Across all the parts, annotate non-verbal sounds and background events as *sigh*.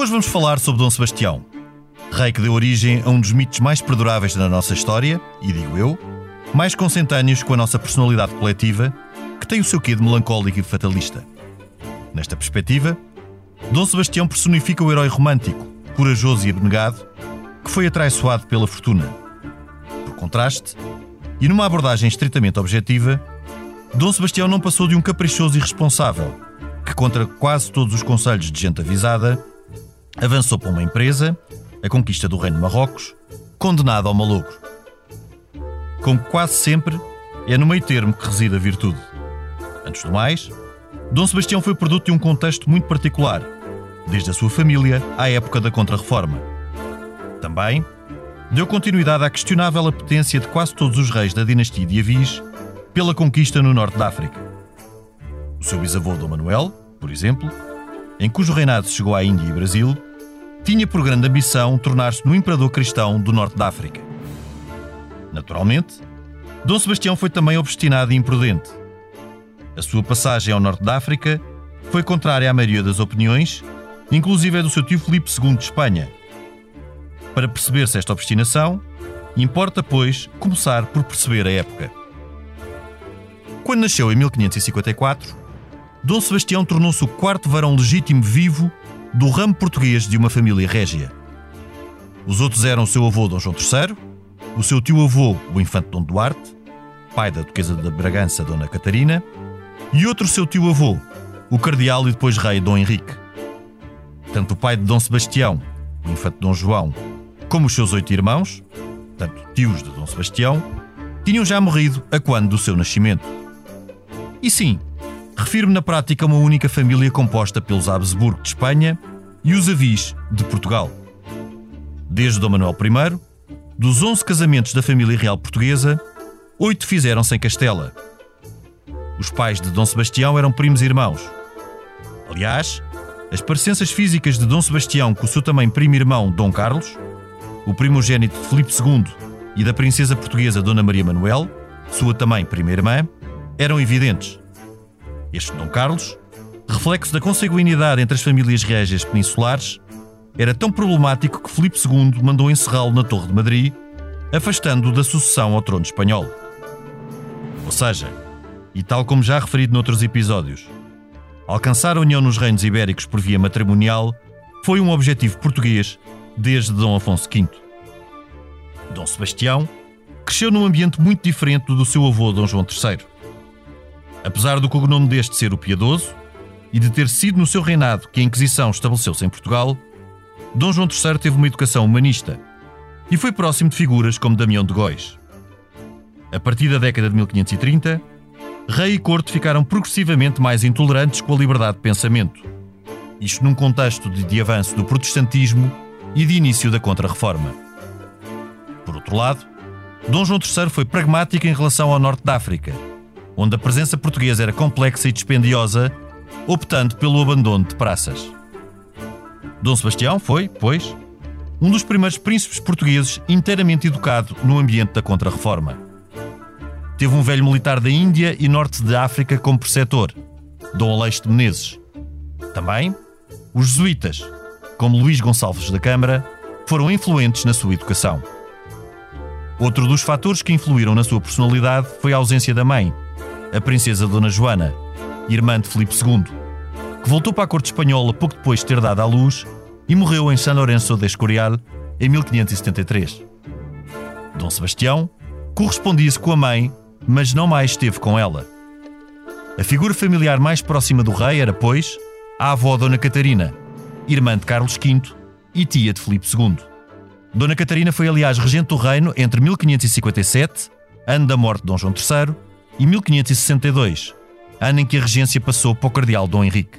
Hoje vamos falar sobre Dom Sebastião, rei que deu origem a um dos mitos mais perduráveis da nossa história, e digo eu, mais consentâneos com a nossa personalidade coletiva, que tem o seu quê de melancólico e fatalista. Nesta perspectiva, Dom Sebastião personifica o herói romântico, corajoso e abnegado, que foi atraiçoado pela fortuna. Por contraste, e numa abordagem estritamente objetiva, Dom Sebastião não passou de um caprichoso irresponsável, que, contra quase todos os conselhos de gente avisada, avançou para uma empresa, a conquista do Reino de Marrocos, condenado ao malogro. Como quase sempre, é no meio termo que reside a virtude. Antes do mais, Dom Sebastião foi produto de um contexto muito particular, desde a sua família à época da Contra-Reforma. Também deu continuidade à questionável apetência de quase todos os reis da dinastia de Avis pela conquista no norte da África. O seu bisavô Dom Manuel, por exemplo, em cujo reinado chegou à Índia e Brasil, tinha por grande ambição tornar-se no imperador cristão do norte da África. Naturalmente, Dom Sebastião foi também obstinado e imprudente. A sua passagem ao norte da África foi contrária à maioria das opiniões, inclusive a do seu tio Filipe II de Espanha. Para perceber-se esta obstinação, importa, pois, começar por perceber a época. Quando nasceu em 1554, Dom Sebastião tornou-se o quarto varão legítimo vivo do ramo português de uma família régia. Os outros eram o seu avô Dom João III, o seu tio-avô, o infante Dom Duarte, pai da duquesa de Bragança Dona Catarina, e outro seu tio-avô, o cardeal e depois rei Dom Henrique. Tanto o pai de Dom Sebastião, o infante Dom João, como os seus oito irmãos, tanto tios de Dom Sebastião, tinham já morrido a quando do seu nascimento. E sim, refiro-me na prática a uma única família composta pelos Habsburgo de Espanha e os Avis de Portugal. Desde Dom Manuel I, dos 11 casamentos da família real portuguesa, oito fizeram-se em Castela. Os pais de Dom Sebastião eram primos irmãos. Aliás, as parecenças físicas de Dom Sebastião com o seu também primo irmão Dom Carlos, o primogênito de Filipe II e da princesa portuguesa Dona Maria Manuel, sua também prima irmã, eram evidentes. Este Dom Carlos, reflexo da consanguinidade entre as famílias régias peninsulares, era tão problemático que Filipe II mandou encerrá-lo na Torre de Madrid, afastando-o da sucessão ao trono espanhol. Ou seja, e tal como já referido noutros episódios, alcançar a união nos reinos ibéricos por via matrimonial foi um objetivo português desde Dom Afonso V. Dom Sebastião cresceu num ambiente muito diferente do seu avô Dom João III. Apesar do cognome deste ser o Piedoso e de ter sido no seu reinado que a Inquisição estabeleceu-se em Portugal, Dom João III teve uma educação humanista e foi próximo de figuras como Damião de Góis. A partir da década de 1530, rei e corte ficaram progressivamente mais intolerantes com a liberdade de pensamento. Isto num contexto de, de avanço do protestantismo e de início da Contra-Reforma. Por outro lado, Dom João III foi pragmático em relação ao norte da África onde a presença portuguesa era complexa e dispendiosa, optando pelo abandono de praças. Dom Sebastião foi, pois, um dos primeiros príncipes portugueses inteiramente educado no ambiente da Contra-Reforma. Teve um velho militar da Índia e norte de África como preceptor, Dom Aleixo de Menezes. Também, os jesuítas, como Luís Gonçalves da Câmara, foram influentes na sua educação. Outro dos fatores que influíram na sua personalidade foi a ausência da mãe, a princesa Dona Joana, irmã de Filipe II, que voltou para a corte espanhola pouco depois de ter dado à luz e morreu em San Lorenzo de Escorial em 1573. Dom Sebastião correspondia-se com a mãe, mas não mais esteve com ela. A figura familiar mais próxima do rei era, pois, a avó Dona Catarina, irmã de Carlos V e tia de Filipe II. Dona Catarina foi, aliás, regente do reino entre 1557, ano da morte de Dom João III, e 1562, ano em que a regência passou para o cardeal Dom Henrique.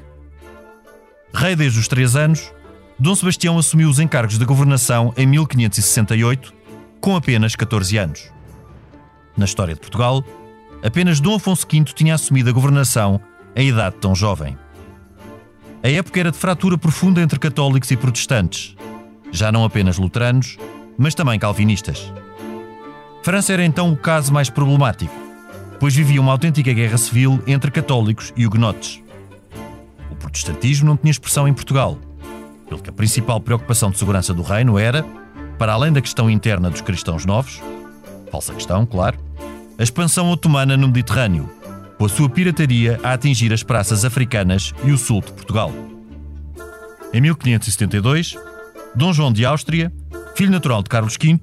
Rei desde os três anos, Dom Sebastião assumiu os encargos da governação em 1568, com apenas 14 anos. Na história de Portugal, apenas Dom Afonso V tinha assumido a governação em idade tão jovem. A época era de fratura profunda entre católicos e protestantes, já não apenas luteranos, mas também calvinistas. França era então o caso mais problemático, pois vivia uma autêntica guerra civil entre católicos e huguenotes. O protestantismo não tinha expressão em Portugal, pelo que a principal preocupação de segurança do reino era, para além da questão interna dos cristãos novos, falsa questão, claro, a expansão otomana no Mediterrâneo, com a sua pirataria a atingir as praças africanas e o sul de Portugal. Em 1572, Dom João de Áustria, filho natural de Carlos V,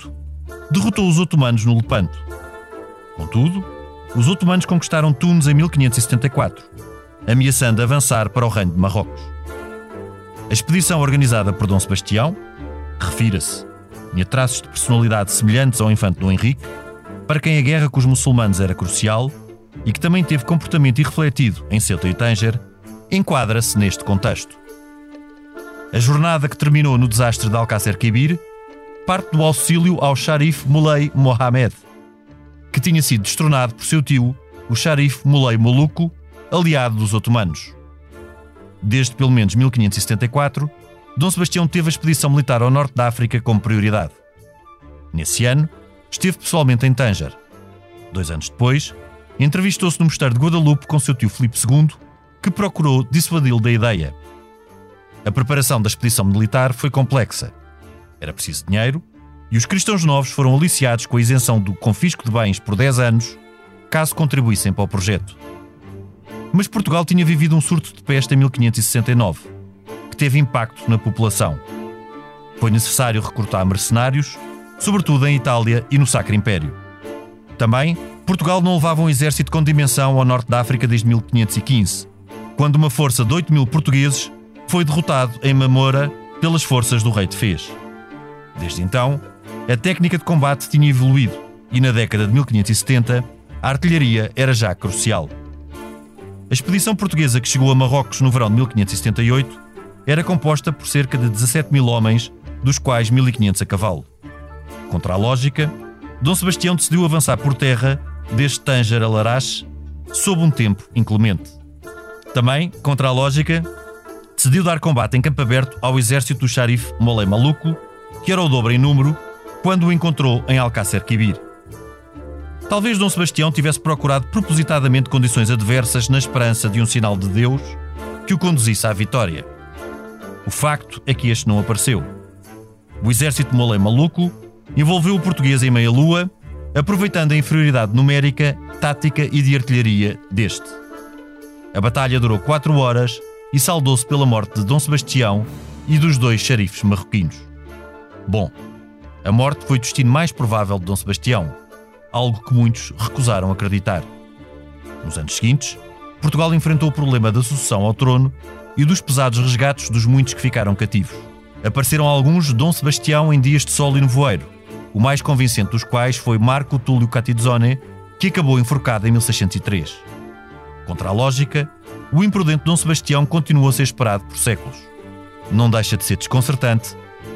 derrotou os otomanos no Lepanto. Contudo, os otomanos conquistaram Tunes em 1574, ameaçando avançar para o reino de Marrocos. A expedição organizada por Dom Sebastião, refira-se, tinha traços de personalidade semelhantes ao infante Dom Henrique, para quem a guerra com os muçulmanos era crucial e que também teve comportamento irrefletido em Ceuta e Tanger, enquadra-se neste contexto. A jornada que terminou no desastre de Alcácer Quibir parte do auxílio ao Sharif Muley Mohammed, que tinha sido destronado por seu tio, o Sharif Muley Moluco, aliado dos otomanos. Desde pelo menos 1574, Dom Sebastião teve a expedição militar ao norte da África como prioridade. Nesse ano, esteve pessoalmente em Tanger. Dois anos depois, entrevistou-se no mosteiro de Guadalupe com seu tio Filipe II, que procurou dissuadi-lo da ideia. A preparação da expedição militar foi complexa. Era preciso dinheiro e os cristãos novos foram aliciados com a isenção do confisco de bens por 10 anos, caso contribuíssem para o projeto. Mas Portugal tinha vivido um surto de peste em 1569, que teve impacto na população. Foi necessário recrutar mercenários, sobretudo em Itália e no Sacro Império. Também Portugal não levava um exército com dimensão ao norte da África desde 1515, quando uma força de 8 mil portugueses foi derrotado em Mamora pelas forças do rei de Fez. Desde então, a técnica de combate tinha evoluído e na década de 1570 a artilharia era já crucial. A expedição portuguesa que chegou a Marrocos no verão de 1578 era composta por cerca de 17 mil homens, dos quais 1500 a cavalo. Contra a lógica, Dom Sebastião decidiu avançar por terra desde Tanger a Larache, sob um tempo inclemente. Também, contra a lógica, decidiu dar combate em campo aberto ao exército do xarife Molé Maluco, que era o dobro em número, quando o encontrou em Alcácer Quibir. Talvez Dom Sebastião tivesse procurado propositadamente condições adversas na esperança de um sinal de Deus que o conduzisse à vitória. O facto é que este não apareceu. O exército Molé Maluco envolveu o português em meia-lua aproveitando a inferioridade numérica, tática e de artilharia deste. A batalha durou quatro horas e saldou-se pela morte de Dom Sebastião e dos dois xerifes marroquinos. Bom, a morte foi o destino mais provável de Dom Sebastião, algo que muitos recusaram acreditar. Nos anos seguintes, Portugal enfrentou o problema da sucessão ao trono e dos pesados resgates dos muitos que ficaram cativos. Apareceram alguns de Dom Sebastião em dias de sol e nevoeiro, o mais convincente dos quais foi Marco Túlio Catizzone, que acabou enforcado em 1603. Contra a lógica, o imprudente Dom Sebastião continuou a ser esperado por séculos. Não deixa de ser desconcertante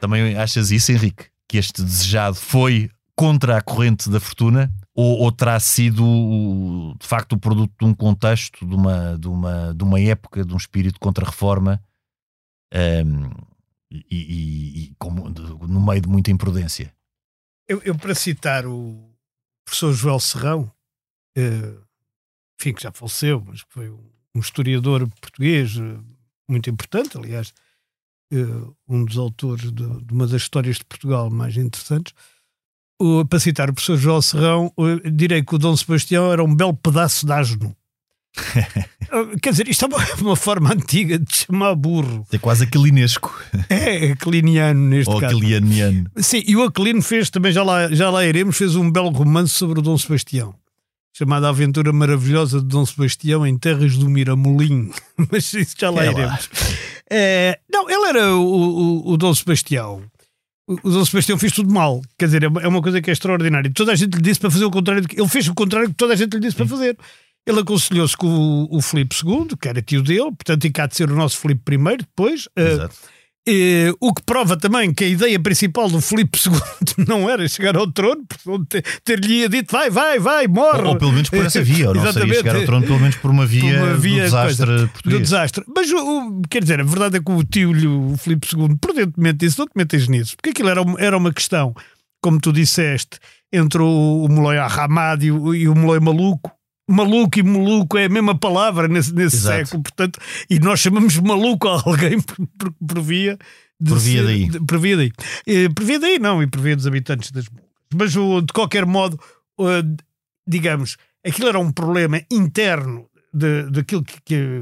Também achas isso, Henrique? Que este desejado foi contra a corrente da fortuna? Ou, ou terá sido, de facto, o produto de um contexto, de uma, de uma, de uma época, de um espírito contra-reforma um, e, e, e como, no meio de muita imprudência? Eu, eu para citar o professor Joel Serrão, eh, enfim, que já faleceu, mas foi um historiador português eh, muito importante, aliás, um dos autores de, de, uma das histórias de Portugal mais interessantes. para citar o professor João Serrão, direi que o Dom Sebastião era um belo pedaço de asno. *laughs* Quer dizer, isto é uma, uma, forma antiga de chamar burro. É quase aquilinesco. É, aquiliniano neste Ou caso. aquiliniano. Sim, e o Aquilino fez, também já lá, já lá iremos, fez um belo romance sobre o Dom Sebastião. Chamado A Aventura Maravilhosa de Dom Sebastião em Terras do Miramolim. *laughs* Mas isso já lá É iremos. É, não, ele era o, o, o Dom Sebastião. O o Dom Sebastião fez tudo mal. Quer dizer, é uma, é uma coisa que é extraordinária. Toda a gente lhe disse para fazer o contrário. do que- Ele fez o contrário que toda a gente lhe disse para fazer. Ele aconselhou-se com o, o Filipe II, que era tio dele, portanto, e cá de ser o nosso Filipe I depois. eh, Exato. Eh, o que prova também que a ideia principal do Filipe *laughs* II não era chegar ao trono, portanto, ter- ter-lhe dito vai, vai, vai, morre. Ou, ou pelo menos por essa via, ou não seria chegar ao trono, pelo menos por uma via, Por uma via do desastre coisa, do português. desastre. Mas o, quer dizer, a verdade é que o tio, o Filipe II, prudentemente disse: não te metas nisso, porque aquilo era, uma- era uma questão, como tu disseste, entre o, o Moloi Arramado e o, e o Moloi Maluco. Maluco e maluco é a mesma palavra nesse, nesse Exato. século, portanto, e nós chamamos maluco a alguém *laughs* por, por, por via de Por via daí. de- por via daí. Eh, por via daí, não, e por via dos habitantes das. Mas de qualquer modo, digamos, aquilo era um problema interno de, daquilo que, que,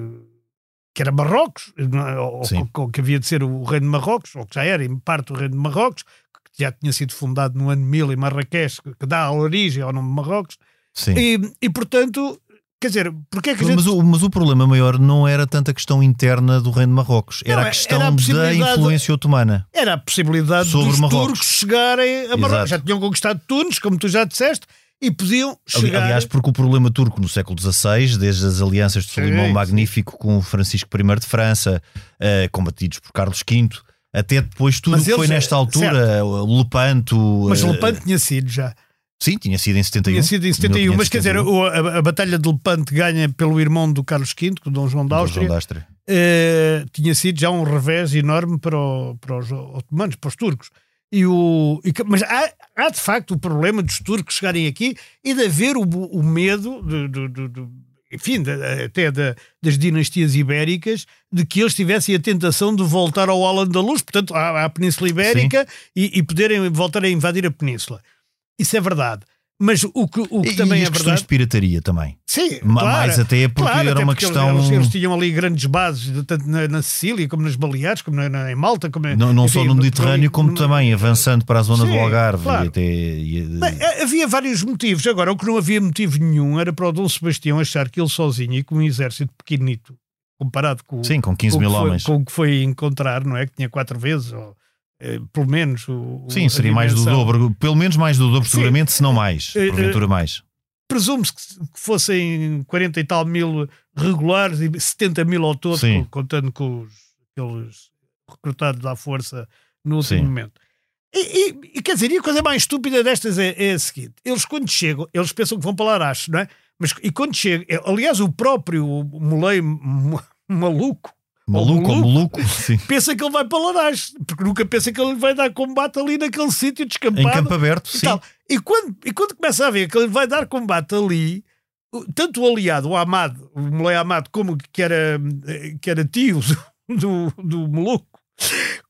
que era Marrocos, é? ou, ou que havia de ser o reino de Marrocos, ou que já era em parte o reino de Marrocos, que já tinha sido fundado no ano 1000 em Marrakech, que dá a origem ao nome de Marrocos, Sim. e, e portanto, quer dizer, porque é que a gente Mas o, mas o problema maior não era tanto a questão interna do reino de Marrocos, era Não, a era questão a da influência otomana. era a possibilidade Sobre dos Marrocos. turcos chegarem a Marrocos. Exato. Já tinham conquistado Tunis, como tu já disseste, e podiam chegar. Aliás, porque o problema turco no século XVI, desde as alianças de Solimão. Magnífico com o Francisco I de França, eh, combatidos por Carlos V, até depois tudo Mas que foi nesta eh, altura, o Lepanto. mas eh, Lepanto tinha sido já. Sim, tinha sido em 71. Tinha sido em 71, mas quer dizer, 1571, o- a, a Batalha de Lepanto ganha pelo irmão do Carlos V, do Dom João da Áustria, João da Áustria. eh, tinha sido já um revés enorme para, o- para os otomanos, para os turcos. E o, e mas há, há de facto o problema dos turcos chegarem aqui e de haver o, o medo, de, de- de- de- enfim, até da- das dinastias ibéricas, de que eles tivessem a tentação de voltar ao Al-Andalus, portanto, à, à Península Ibérica, e, e poderem voltar a invadir a Península. Isso é verdade. Mas o que, o que E, também e é as questões verdade. de pirataria também. Sim, Ma- claro, mais até porque claro, era uma porque questão- Eles, eles tinham ali grandes bases, tanto na, na Sicília, como nas Baleares, como na, na- em Malta. Como, Não, não enfim, só no Mediterrâneo, como no- também avançando para a zona Sim, do Algarve claro. até. Bem, eh, havia vários motivos. Agora, o que não havia motivo nenhum era para o Dom Sebastião achar que ele sozinho e com um exército pequenito, comparado com, Sim, com 15 com o mil que foi- homens. com o que foi encontrar, não é? Que tinha quatro vezes, ou pelo menos. O, Sim, seria mais do dobro, pelo menos mais do dobro, Sim. seguramente, se não mais. Eh, eh, Porventura mais. Presume-se que, fossem 40 e tal mil regulares e 70 mil ao todo, Sim. co- contando com os, aqueles recrutados à força no último Sim. momento. E, e- e quer dizer, e a coisa mais estúpida destas é, é a seguinte: eles quando chegam, eles pensam que vão para Larache, não é? Mas e quando chegam, aliás, o próprio Molei *laughs* maluco Maluco ou maluco. maluco? Sim. *laughs* pensa que ele vai para Larache, porque nunca pensa que ele vai dar combate ali naquele sítio Em descampado. campo aberto, e sim. tal. E quando, e quando começa a ver que ele vai dar combate ali, tanto o aliado, o Amado, o Molei Amado, como que era, que era tio do, do Moluco,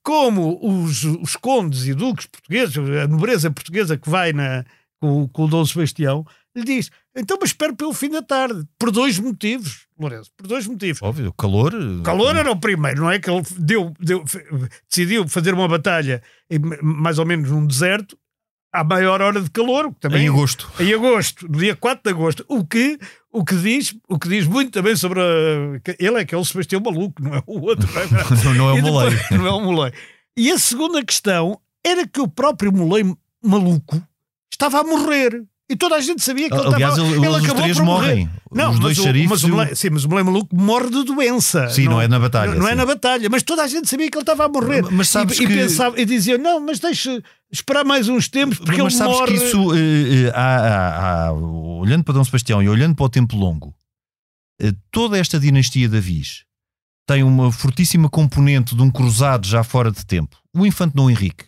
como os, os condes e duques portugueses, a nobreza portuguesa que vai na, com, com o Dom Sebastião, lhe diz: então, mas espero pelo fim da tarde, por dois motivos, Lourenço, por dois motivos. Óbvio, o calor. O calor era o primeiro, não é? Que ele deu, deu- decidiu fazer uma batalha mais ou menos num deserto à maior hora de calor, também Em agosto. em agosto, no dia 4 de agosto, o que, o que, diz, o que diz muito também sobre a, que ele é que é o Sebastião maluco, não é o outro. *laughs* não é? Não, é o Molei. *laughs* Não é o Molei. E a segunda questão era que o próprio Molei maluco estava a morrer. E toda a gente sabia que ele Aliás, estava ele- eles os acabou três por morrem. Não, Os mas dois mas o e o- Sim, mas o Molei maluco morre de doença. Sim, não é na batalha, Não, não é na batalha, mas toda a gente sabia que ele estava a morrer. Mas sabes e, e que- pensava, e dizia: não, mas deixa esperar mais uns tempos, porque Mas ele sabes morre. que isso, eh, eh, há- há- há- olhando para Dom Sebastião e olhando para o Tempo Longo, eh, toda esta dinastia de Avis tem uma fortíssima componente de um cruzado já fora de tempo. O Infante Dom Henrique,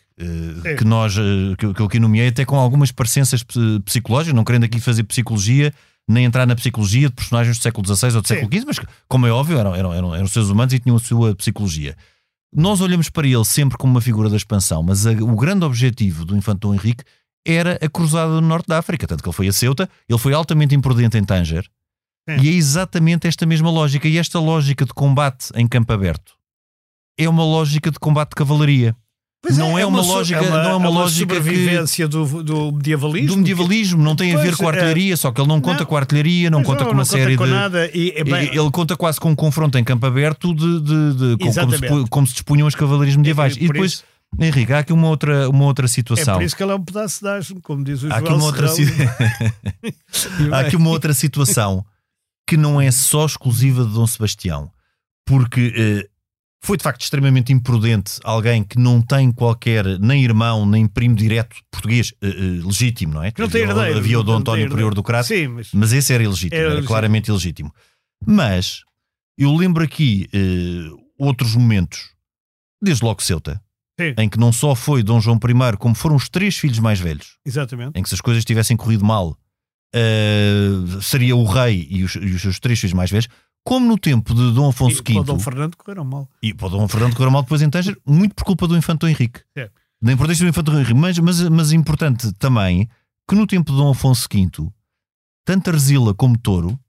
É. que nós eh, que, eu- que eu aqui nomeei, até com algumas parecenças ps- psicológicas, não querendo aqui fazer psicologia, nem entrar na psicologia de personagens do século XVI ou do século XV, mas como é óbvio, eram, eram, eram, eram seres humanos e tinham a sua psicologia. Nós olhamos para ele sempre como uma figura da expansão, mas a- o grande objetivo do Infante Dom Henrique era a cruzada no norte da África, tanto que ele foi a Ceuta, ele foi altamente imprudente em Tanger, É. E é exatamente esta mesma lógica. E esta lógica de combate em campo aberto é uma lógica de combate de cavalaria. Pois não é, uma, su- lógica, não é uma, lógica que- sobrevivência do, do medievalismo. do medievalismo, não tem a ver com a é. artilharia, só que ele não conta Não. com a artilharia, não conta com uma não série conta com de. nada. E, é bem, Ele conta quase com um confronto em campo aberto de, de- de- com- como, se, como se dispunham as cavalarias medievais. É, e depois, isso- Henrique, há aqui uma outra, uma outra é situação. por isso que ele é um pedaço de asno, como diz o há aqui uma outra, si- *laughs* há aqui uma outra situação que não é só exclusiva de Dom Sebastião, porque eh, foi de facto extremamente imprudente alguém que não tem qualquer nem irmão nem primo direto português eh, eh, legítimo, não é? Que não tem herdeiro, Havia o Dom não tem António herdeiro. Prior do Crato, Sim, mas mas esse era ilegítimo, Era era, ilegítimo. claramente ilegítimo. Mas eu lembro aqui eh, outros momentos, desde logo Ceuta, Sim. em que não só foi Dom João I, como foram os três filhos mais velhos, exatamente. em que se as coisas tivessem corrido mal, eh, seria o rei e os, e os seus três filhos mais velhos, como no tempo de Dom Afonso E para o Dom V Fernando correram mal. e para o Dom Fernando correu mal depois em Tanger, muito por culpa do Infante Dom Henrique. É. Da importância do Infante Dom Henrique, mas, mas, mas importante também que no tempo de Dom Afonso V, tanto Arzila como Touro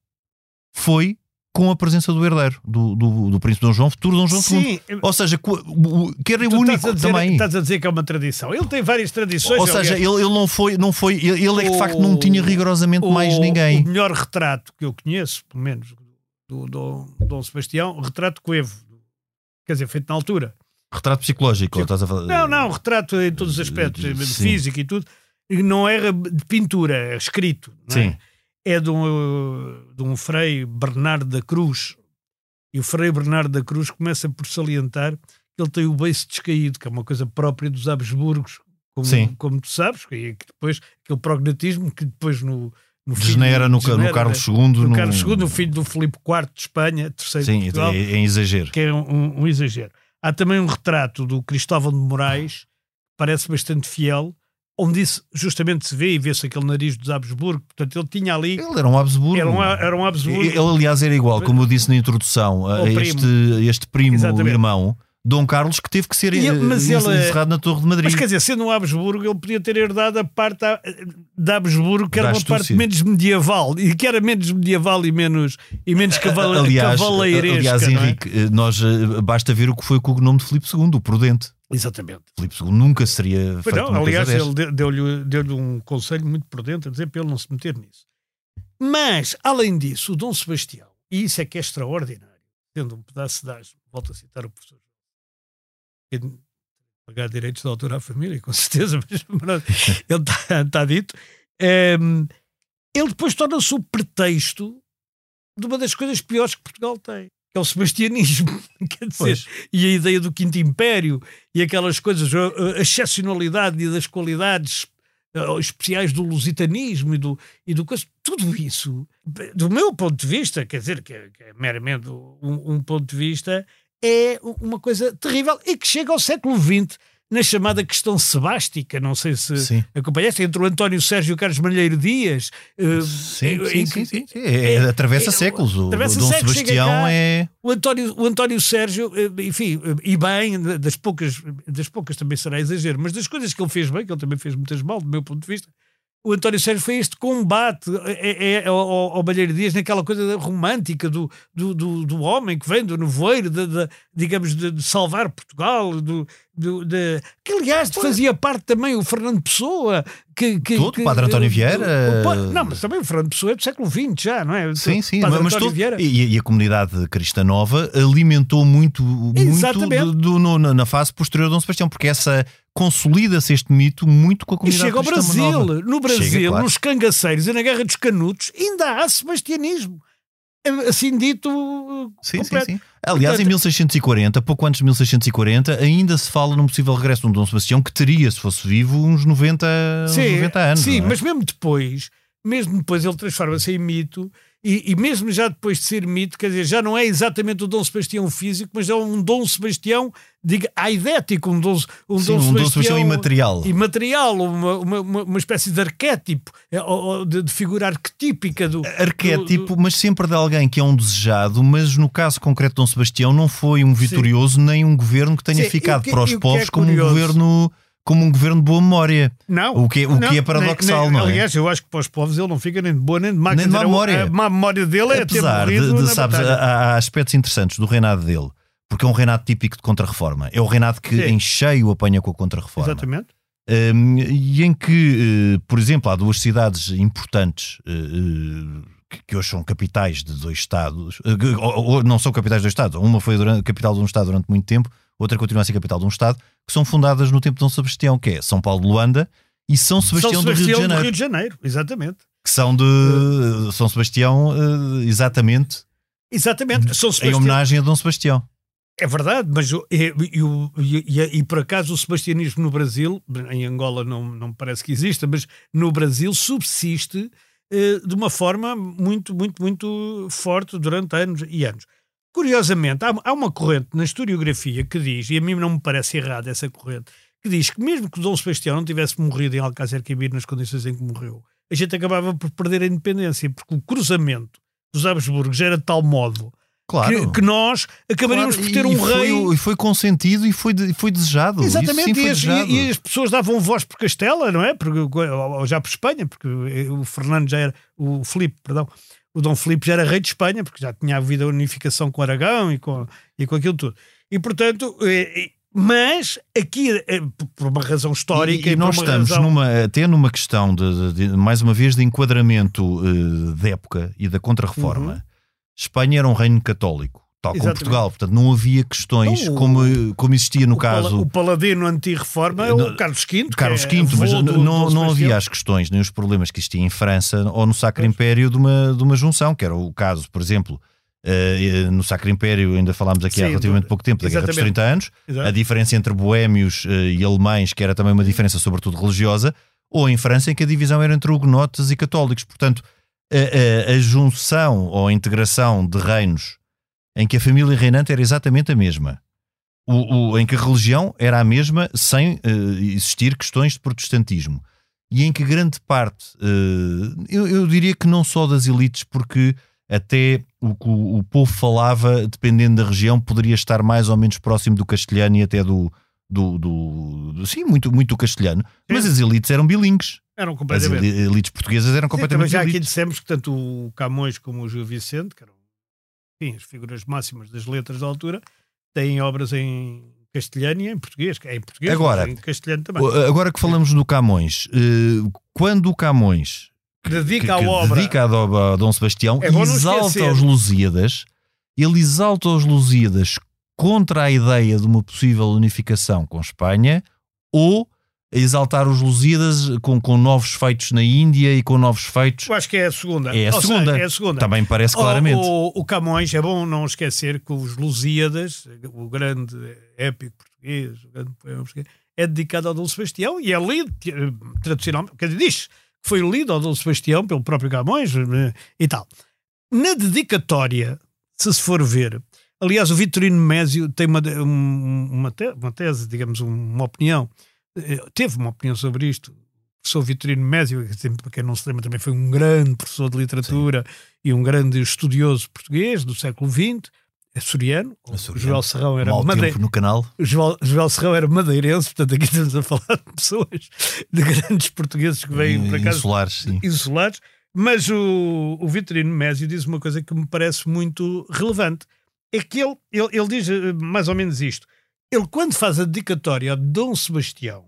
foi com a presença do herdeiro, do, do, do príncipe Dom João, futuro Dom João II. Sim, Ou seja, que era o único estás dizer, também. estás a dizer que é uma tradição. Ele tem várias tradições. Ou seja, ele, ele não foi, não foi ele ele é que de facto não tinha rigorosamente o, mais ninguém. O melhor retrato que eu conheço, pelo menos, do Dom, Dom Sebastião, retrato coevo. Quer dizer, feito na altura. Retrato psicológico, estás a falar. Não, não, retrato em todos os aspectos, Sim. físico e tudo. Não era de pintura, é escrito. não é? Sim. É de um, de um frei Bernardo da Cruz. E o frei Bernardo da Cruz começa por salientar que ele tem o beiço descaído, que é uma coisa própria dos Habsburgos, como, Sim. como tu sabes, e que depois aquele prognatismo que depois no. No filho- Degenera no, ca- no degenera, Carlos né? II. no no- Carlos II, o filho do Filipe IV de Espanha, terceiro de Sim, Portugal, é, é em exagero. que é um, um- um exagero. Há também um retrato do Cristóvão de Moraes, parece bastante fiel, onde isso justamente se vê e vê-se aquele nariz dos Habsburgo. Portanto, ele tinha ali. Ele era um Habsburgo. Era um, era um Habsburgo. Ele, aliás, era igual, como eu disse na introdução, a Ao primo. este, este primo Exatamente. irmão, Dom Carlos, que teve que ser ele- eh, ele- encerrado na Torre de Madrid. Mas quer dizer, sendo um Habsburgo, ele podia ter herdado a parte da, Habsburgo, que era uma parte menos medieval, e que era menos medieval e menos, e menos cavala, aliás, cavaleiresca. aliás é? Henrique, eh, nós, eh, basta ver o que foi o cognome de Filipe II, o Prudente. Exatamente. Filipe II nunca seria feito não, aliás, ele deu-lhe deu um conselho muito prudente a dizer para ele não se meter nisso. Mas, além disso, o Dom Sebastião, e isso é que é extraordinário, tendo um pedaço de volto a citar o professor pagar direitos de autor à família, com certeza, *laughs* mas pronto, ele está está dito. Ehm, ele depois torna-se o pretexto de uma das coisas piores que Portugal tem, que é o sebastianismo. *laughs* Quer dizer, Pois. e a ideia do Quinto Império e aquelas coisas, a, a excepcionalidade e das qualidades eh, especiais do lusitanismo e do, e do coisa, tudo isso, do meu ponto de vista, quer dizer, que é, que é meramente um, um ponto de vista, é uma coisa terrível e que chega ao século XX na chamada questão sebástica, não sei se Sim. acompanhaste, entre o António Sérgio e o Carlos Malheiro Dias. eh, Sim, em sim, que- sim, sim. É, é- atravessa é- séculos. O atravessa Dom séculos, Sebastião cá. é. O António, o António Sérgio, eh, enfim, eh, e bem, das poucas, das poucas também será exagero, mas das coisas que ele fez bem, que ele também fez muitas mal, do meu ponto de vista, o António Sérgio foi este combate é, é, ao, ao Malheiro Dias naquela coisa romântica do, do, do, do homem que vem do nevoeiro, de, de- digamos, de, de salvar Portugal, do, do, de, que aliás fazia parte também o Fernando Pessoa. Que, que, Todo, que- Padre António Vieira. o Não, mas também o Fernando Pessoa é do século XX já, não é? Sim, sim, Padre mas António todo- e, e a comunidade cristã nova alimentou muito, muito do- do- no- na, fase posterior de Dom Sebastião, porque essa consolida-se este mito muito com a E comunidade chega ao Brasil. nova. No Brasil, Chega, claro. nos cangaceiros e na Guerra dos Canutos, ainda há sebastianismo. É, Assim dito, Sim, sim, completo. sim. Aliás, em Portanto- 1640, pouco antes de 1640, ainda se fala num possível regresso de um Dom Sebastião que teria, se fosse vivo, uns 90, uns Sim, 90 anos. sim é? mas mesmo depois, mesmo depois ele transforma-se em mito e, e mesmo já depois de ser mito, quer dizer, já não é exatamente o Dom Sebastião físico, mas é um Dom Sebastião, diga, aidético, um Dom, um Sim, Dom um Dom Sebastião Sebastião imaterial. imaterial, uma, uma, uma, espécie de arquétipo, é, de, de figura arquetípica do, arquétipo, do- do- mas sempre de alguém que é um desejado, mas no caso concreto de Dom Sebastião não foi um vitorioso nem um governo que tenha Sim, ficado que- para os povos é como um governo como um governo de boa memória. Não. O que, é- o não, que é paradoxal, nem- nem- não é? Aliás, eu acho que para os povos ele não fica nem de boa nem de má. Nem de má a- memória. A má memória dele é ter Apesar de, morrido de, na sabes, há, há aspectos interessantes do reinado dele, porque é um reinado típico de contra-reforma. É o reinado que Sim. em cheio apanha com a contra-reforma. Exatamente. Um, e em que, eh, por exemplo, há duas cidades importantes eh, eh, que, hoje são capitais de dois Estados, eh, ou, ou não são capitais de dois Estados, uma foi durante, capital de um Estado durante muito tempo, outra continua a ser capital de um Estado, que são fundadas no tempo de Dom Sebastião, que é São Paulo de Luanda e São Sebastião, São do Rio de Sebastião Janeiro, do Rio de Janeiro. Exatamente. que são de eh, São Sebastião eh, exatamente Exatamente. São em Sebastião. homenagem a Dom Sebastião. É verdade, mas e, e e- por acaso o sebastianismo no Brasil, em Angola não, não parece que exista, mas no Brasil subsiste de uma forma muito, muito, muito forte durante anos e anos. Curiosamente, há, uma corrente na historiografia que diz, e a mim não me parece errada essa corrente, que diz que mesmo que Dom Sebastião não tivesse morrido em Alcácer Quibir nas condições em que morreu, a gente acabava por perder a independência, porque o cruzamento dos Habsburgos era de tal modo Claro. que, que nós acabaríamos Claro, por ter um foi, rei. e foi consentido e foi, de- foi desejado. Exatamente, foi e, as, desejado. e- e as pessoas davam voz por Castela, não é? Porque, ou já por Espanha, porque o Fernando já era, o Filipe, perdão, o Dom Filipe já era rei de Espanha, porque já tinha havido a unificação com Aragão e com, e com aquilo tudo. E portanto, eh, eh, mas aqui, eh, por uma razão histórica, E, e nós estamos razão- numa, até numa questão de, de- de- mais uma vez de enquadramento eh, de época e da contra-reforma. Espanha era um reino católico, tal como. Exatamente. Portugal, portanto não havia questões Não, o- como, como existia no o, pala- caso o paladino anti-reforma é o Carlos V. Carlos é V, mas avô n- do- não, não havia as questões nem os problemas que existiam em França ou no Sacro Império de uma, de uma junção, que era o caso, por exemplo, eh, no Sacro Império, ainda falámos aqui há Sim, relativamente do- pouco tempo, da Guerra dos exatamente. 30 Anos, Exato. a diferença entre boémios eh, e alemães, que era também uma diferença sobretudo religiosa, ou em França, em que a divisão era entre hugonotes e católicos. Portanto, a, a- a junção ou a integração de reinos em que a família reinante era exatamente a mesma. O, o- em que a religião era a mesma sem eh, existir questões de protestantismo. E em que grande parte, eh, eu, eu diria que não só das elites, porque até o que o, o povo falava, dependendo da região, poderia estar mais ou menos próximo do castelhano e até do. do, do- do- sim, muito, muito do castelhano. Mas as elites eram bilingues. Eram As completamente. eli- elites portuguesas eram Sim, completamente já aqui dissemos que tanto o Camões como o Gil Vicente, que eram enfim, as figuras máximas das letras da altura, têm obras em castelhano e em português. É em português, Agora, em castelhano também. Agora que falamos do Camões, eh, quando o Camões Dedica que, a obra. dedica a, do- a Dom Sebastião É exalta os Lusíadas, ele exalta os Lusíadas contra a ideia de uma possível unificação com Espanha ou exaltar os Lusíadas com, com novos feitos na Índia e com novos feitos. Eu acho que é a segunda. É a Ou seja, segunda. é a segunda. Também parece O- claramente. O, o Camões, é bom não esquecer que os Lusíadas, o grande épico português, o grande poema português, é dedicado ao Dom Sebastião e é lido eh, tradicionalmente, quer dizer, diz que foi lido ao Dom Sebastião pelo próprio Camões eh, e tal. Na dedicatória, se se for ver, aliás, o Vitorino Mésio tem uma, um- uma, te- uma tese, digamos, uma opinião, teve uma opinião sobre isto. O professor Vitorino Mésio, que, para quem não se lembra, também foi um grande professor de literatura e um grande estudioso português do século XX, açoriano. O Açoriano. Joel Serrão era Mau made... tempo no canal. Joel Serrão era madeirense, portanto aqui estamos a falar de pessoas, de grandes portugueses que vêm para cá Insulares, sim. insulares, mas o, o Vitorino Mésio diz uma coisa que me parece muito relevante. É que ele, ele, ele diz eh, mais ou menos isto. Ele, quando faz a dedicatória a Dom Sebastião,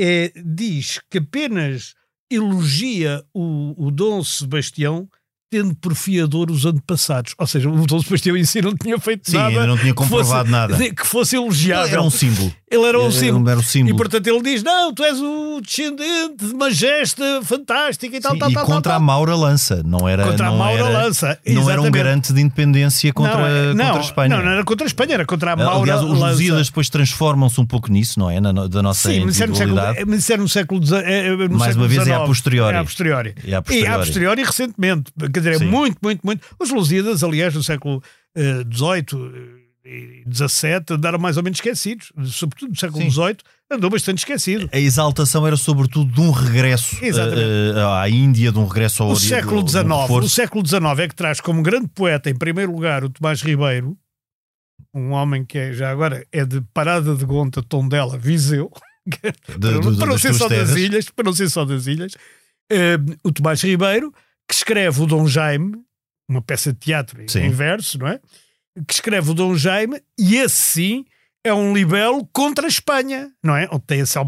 é, diz que apenas elogia o, o Dom Sebastião tendo por fiador os antepassados. Ou seja, o Dom Sebastião em si não tinha feito Sim, nada. não tinha que fosse- comprovado nada. Que fosse elogiável. Era um símbolo. Ele era um símbolo. era um símbolo. E portanto ele diz: Não, tu és o descendente de majesta fantástica e tal, Sim, tal, e tal. contra tal, a. Maura Lança, não era, Contra a não Maura era, Lança, não era um exatamente. garante de independência contra, não, é- contra a Espanha. Não, não era contra a Espanha, era contra a Maura Aliás, os Lança. Lusíadas depois transformam-se um pouco nisso, não é? Na, da nossa Sim, mas isso é no século, individualidade. é- mas isso é no século XIX. É, é Mais uma vez é a XIX. posteriori. É a posteriori. É a posteriori. E a posteriori e recentemente. Dizer, é Sim. muito, muito, muito. Os Lusíadas, aliás, no século eh, XVIII e XVII, andaram mais ou menos esquecidos. Sobretudo no século. XVIII, andou bastante esquecido. A exaltação era sobretudo de um regresso eh, eh, à Índia, de um regresso ao O século XIX, o século XIX é que traz como grande poeta, em primeiro lugar, o Tomás Ribeiro, um homem que é, já agora é de Parada de Gonta, Tondela, Viseu, *laughs* De- para, do- não ser só das ilhas, para não ser só das ilhas, eh, o Tomás Ribeiro, que escreve o Dom Jaime, uma peça de teatro em, verso, não é? Que escreve o Dom Jaime, e esse sim é um libelo contra a Espanha, não é? Onde tem esse eh,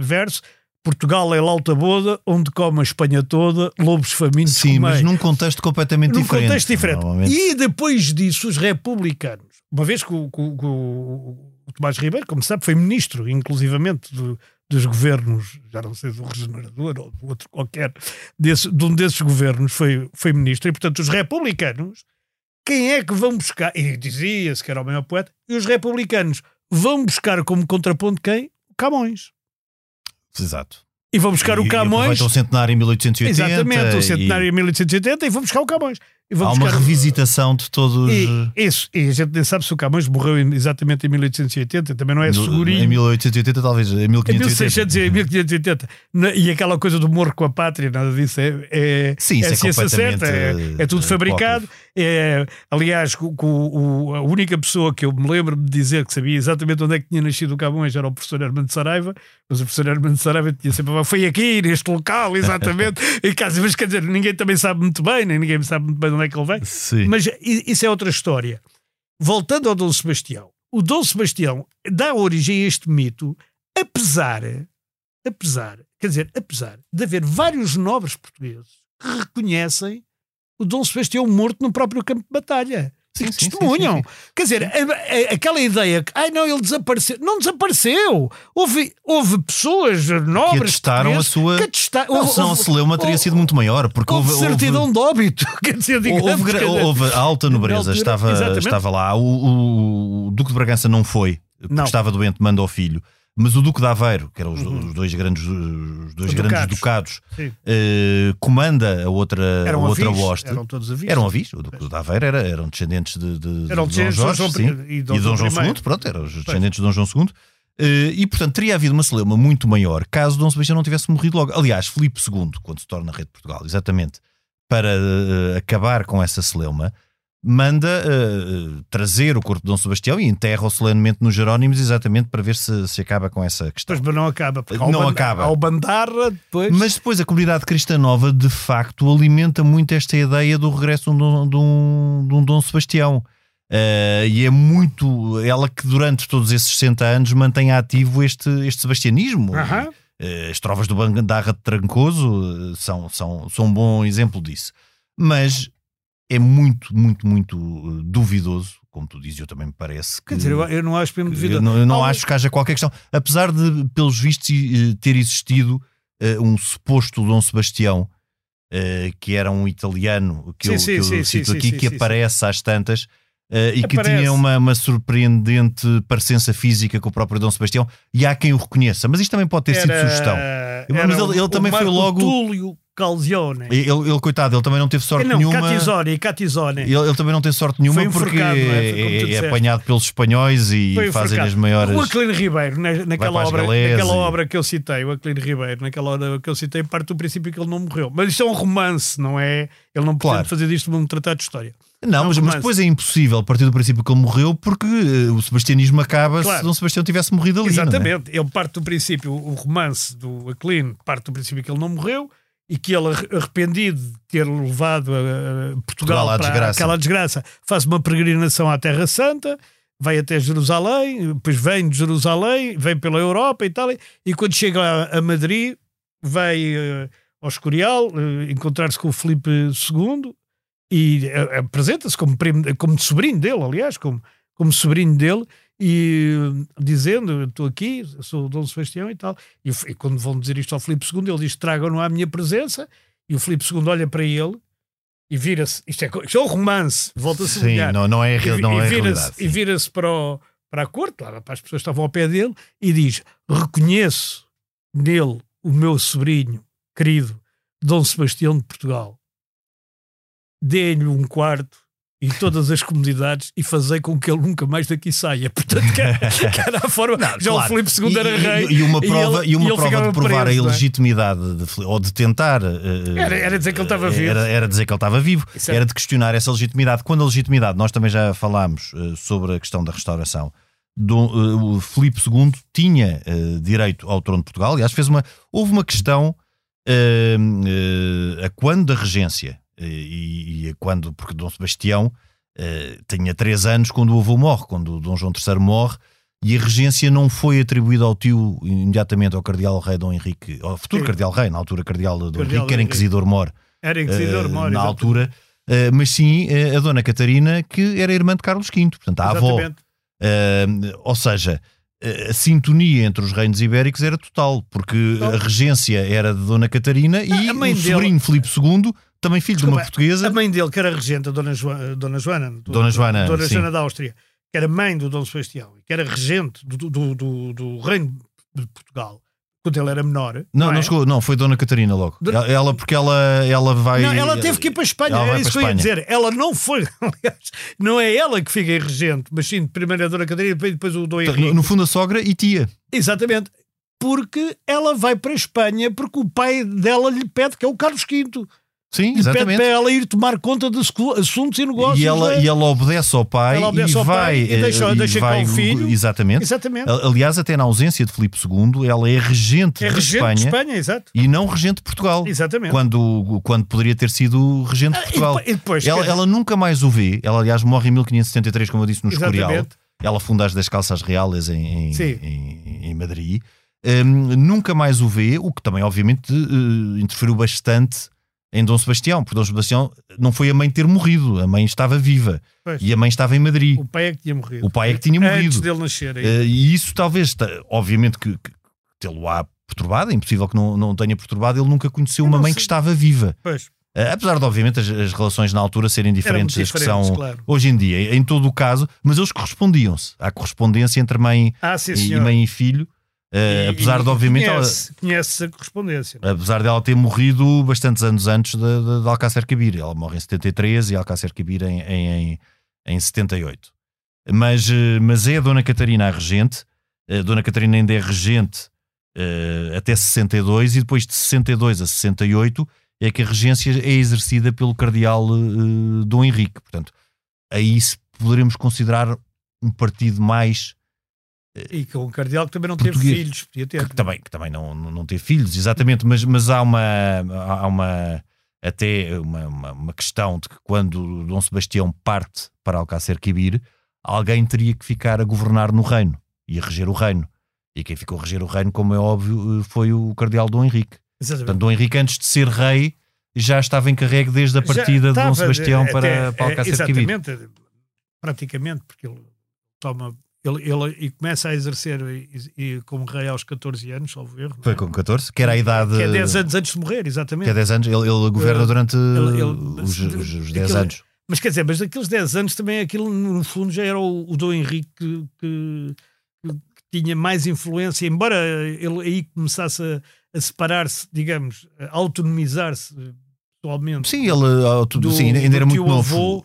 verso. Portugal é lauta boda, onde come a Espanha toda, lobos famintos Sim, mas comei." num contexto completamente num diferente. contexto diferente. normalmente. E depois disso, os republicanos, uma vez que o, que que o- o Tomás Ribeiro, como se sabe, foi ministro, inclusivamente, do- dos governos, já não sei do regenerador ou do outro qualquer, desse, de um desses governos foi, foi ministro, e portanto os republicanos, quem é que vão buscar? E dizia-se que era o maior poeta, e os republicanos vão buscar como contraponto quem? Camões. Exato. E vão buscar E- o e Camões. aproveita o centenário em 1880. Exatamente, o e centenário em 1880 e vão buscar o Camões. Há uma buscar- revisitação de todos. E, isso, e a gente nem sabe se o Camões morreu em- exatamente em 1880, também não é segurinho. Em 1880, talvez. Em Em 1580. 1600 e em 1580. Na- E aquela coisa do morro com a pátria, nada disso é, é, Sim, é é ciência certa, é, é tudo fabricado. É, aliás, co- co- o- a única pessoa que eu me lembro de dizer que sabia exatamente onde é que tinha nascido o Camões era o professor Hermano Saraiva, mas o professor Hermano Saraiva tinha sempre foi aqui, neste local, exatamente. *laughs* e caso, mas quer dizer, ninguém também sabe muito bem, nem ninguém sabe muito bem onde é que ele. Sim. Mas isso é outra história. Voltando ao Dom Sebastião, o Dom Sebastião dá origem a este mito, apesar, apesar, quer dizer, apesar de haver vários nobres portugueses que reconhecem o Dom Sebastião morto no próprio campo de batalha. Sim, E sim, sim, testemunham. Quer dizer, a- a- aquela ideia que, ai não, ele desapareceu. Não desapareceu. Houve, houve pessoas nobres atestaram a sua- Que atestaram, Não, se não se leu, uma teria sido muito maior. Porque Houve, houve. certidão de óbito. *laughs* Quer dizer, digamos, Houve, gra- houve a alta nobreza, estava, exatamente. estava lá. O, o- o Duque de Bragança não foi, porque Não. estava doente, manda ao filho. Mas o Duque de Aveiro, que eram os, os dois grandes, os dois Os grandes ducados. ducados, eh, comanda a outra, Eram a outra avis, hoste. eram todos avis. Eram avis. O Duque de Aveiro era, eram descendentes de, de, Eram de Dom Jorge Dom João sim, e e Dom Dom João. II. Pronto, eram os descendentes de Dom João II. Eh, e, portanto, teria havido uma celeuma muito maior caso Dom Sebastião não tivesse morrido logo. Aliás, Filipe II, quando se torna rei de Portugal, exatamente para eh, acabar com essa celeuma, manda eh, trazer o corpo de Dom Sebastião e enterra-o solenemente nos Jerónimos, exatamente para ver se, se acaba com essa questão. Pois, mas não acaba. porque ao Não ban- acaba. Ao Bandarra, depois. Mas depois a comunidade cristã nova, de facto, alimenta muito esta ideia do regresso de um, Dom- de um, de um Dom Sebastião. Eh, e é muito ela que durante todos esses 60 anos mantém ativo este, este sebastianismo. Eh, as trovas do Bandarra de Trancoso eh, são, são, são um bom exemplo disso. Mas é muito, muito, muito eh, duvidoso, como tu dizes, eu também me parece que. Quer dizer, eu, eu não acho mesmo devido. Eu não, não acho que haja qualquer questão. Apesar de, pelos vistos, eh, ter existido eh, um suposto Dom Sebastião, eh, que era um italiano, que Sim, eu, sim, que eu sim, cito aqui, que aparece às tantas. eh, e que Aparece. tinha uma, uma surpreendente parecença física com o próprio Dom Sebastião, e há quem o reconheça, mas isto também pode ter sido era- sugestão. era Mas ele- ele também foi logo- Túlio Calzione. Ele, ele, coitado, ele também não teve sorte não, nenhuma. Catizone, Catizone. Ele, ele também não tem sorte nenhuma porque é? É, é apanhado pelos espanhóis e Foi fazem as maiores. O Aquilino Ribeiro, na- naquela, obra, naquela e- obra que eu citei, o Aquilino Ribeiro, naquela obra que eu citei, parte do princípio que ele não morreu. Mas isto é um romance, não é? Ele não pode Claro. fazer disto um tratado de história. Não, Não, mas, mas depois é impossível partir do princípio que ele morreu porque eh, o sebastianismo acaba Claro. se Dom Sebastião tivesse morrido ali. é? Exatamente. Ele parte do princípio, o romance do Aquilino parte do princípio que ele não morreu e que ele, arre- arrependido de ter levado Portugal Portugal para desgraça. aquela desgraça, faz uma peregrinação à Terra Santa, vai até Jerusalém, depois vem de Jerusalém, vem pela Europa e tal, e quando chega a, Madrid, vai eh, ao Escorial eh, encontrar-se com o Filipe II e eh, apresenta-se como, como sobrinho dele, aliás, como, como sobrinho dele, e dizendo: Estou aqui, eu sou o Dom Sebastião e tal. E, e quando vão dizer isto ao Filipe II, ele diz: Tragam-no à minha presença. E o Filipe II olha para ele e vira-se. Isto é, isto é um romance, volta-se a sublinhar. não, não é, E, real- não e é vira-se realidade. e vira-se para, o- para a corte, para as pessoas que estavam ao pé dele, e diz: Reconheço nele o meu sobrinho querido, Dom Sebastião de Portugal. Dê-lhe um quarto e todas as comunidades e fazei com que ele nunca mais daqui saia. *laughs* Portanto, que era, a forma. já o Claro. Filipe II era E- rei. E, e uma prova, ele- e uma prova de provar preso, a não é? ilegitimidade de Filipe- ou de tentar. eh, Era- era dizer que ele estava eh, vivo. Era, era dizer que ele estava vivo. É- Era de questionar essa legitimidade. Quando a legitimidade, nós também já falámos eh, sobre a questão da restauração. Dom, uh, o Filipe II tinha uh, direito ao trono de Portugal. Aliás, fez uma, houve uma questão uh, a quando da regência e, e, a quando, porque Dom Sebastião tinha três anos quando o avô morre, quando Dom João III morre, e a regência não foi atribuída ao tio imediatamente ao cardeal rei Dom Henrique, ao futuro Sim. cardeal rei, na altura cardeal Dom cardeal Henrique, que era inquisidor mor. Era inquisidor mor, na altura. Uh, mas sim uh, a Dona Catarina, que era irmã de Carlos V, portanto, a Exatamente. avó. Uh, ou seja, a sintonia entre os reinos ibéricos era total, porque a regência era de Dona Catarina e o sobrinho Filipe II, também filho Desculpa, de uma portuguesa. A mãe dele, que era regente, a Dona, jo... Dona Joana, do... Dona Joana, Dona Joana da Áustria, que era mãe do Dom Sebastião, que era regente do, do, do, do reino de Portugal, quando ele era menor. Não, não, não, é? chegou, não, foi Dona Catarina logo. Ela, porque ela, ela vai. Não, ela teve que ir para a Espanha, é isso que eu ia dizer. Ela não foi, *laughs* aliás, não é ela que fica em regente, mas sim, primeiro a Dona Catarina e depois o Dom Henrique. No fundo, a sogra e tia. Exatamente. Porque ela vai para a Espanha porque o pai dela lhe pede, que é o Carlos V. Sim, exatamente. Pede para ela ir tomar conta de assuntos e negócios. E ela, é? e ela obedece ao pai obedece e ao vai. Pai, e deixa, eh, e deixa vai, com o filho. Exatamente. exatamente. Aliás, até na ausência de Filipe II, ela é regente, é de, regente Espanha, de Espanha. exato. E não regente de Portugal. Exatamente. Quando, quando poderia ter sido regente de ah, Portugal. E depois, ela, ela, nunca mais o vê. Ela, aliás, morre em 1573, como eu disse, no Escorial. Ela funda as das Calças Reales em, em, em, em Madrid. Um, nunca mais o vê, o que também, obviamente, uh, interferiu bastante em Dom Sebastião, porque Dom Sebastião não foi a mãe ter morrido, a mãe estava viva pois. e a mãe estava em Madrid. O pai é que tinha morrido. O pai é que tinha morrido. Antes dele nascer. Uh, e isso talvez, obviamente que, que tê-lo-á perturbado, é impossível que não, não tenha perturbado, ele nunca conheceu uma mãe sei. que estava viva. Pois. Uh, apesar de, obviamente, as, as, relações na altura serem diferentes das que são claro. hoje em dia, em todo o caso, mas eles correspondiam-se. Há correspondência entre mãe, ah, sim, e, mãe e filho. Uh, apesar e, de, obviamente, conhece, ela, conhece a correspondência. Apesar dela ter morrido bastantes anos antes de, de, de Alcácer Quibir. Ela morre em 73 e Alcácer Quibir em, em, em, em 78. Mas, eh, mas é a Dona Catarina a regente. A Dona Catarina ainda é regente uh, até 62 e depois de 62 a 68 é que a regência é exercida pelo cardeal uh, Dom Henrique. Portanto, aí se poderemos considerar um partido mais e com o cardeal que também não teve filhos, podia ter. Que também, que também não, não, teve filhos, exatamente, mas, mas há uma. Há uma até uma, uma, uma questão de que quando Dom Sebastião parte para Alcácer Quibir, alguém teria que ficar a governar no reino e a reger o reino. E quem ficou a reger o reino, como é óbvio, foi o cardeal Dom Henrique. Exatamente. Portanto, Dom Henrique, antes de ser rei, já estava encarregue desde a partida de Dom Sebastião até, para, para Alcácer Quibir. Exatamente, praticamente, porque ele toma ele, ele e começa a exercer e, e, como rei aos 14 anos, salvo erro. Foi com 14, que era a idade. Que é 10 anos antes de morrer, exatamente. Que é 10 anos, ele, ele governa durante ele, os, os, os 10 anos. Mas quer dizer, mas daqueles 10 anos também aquilo, no fundo, já era o, o Dom Henrique que, que, que, tinha mais influência, embora ele aí começasse a, a separar-se, digamos, a autonomizar-se pessoalmente. Sim, ele do, sim, ainda era muito novo. Avô,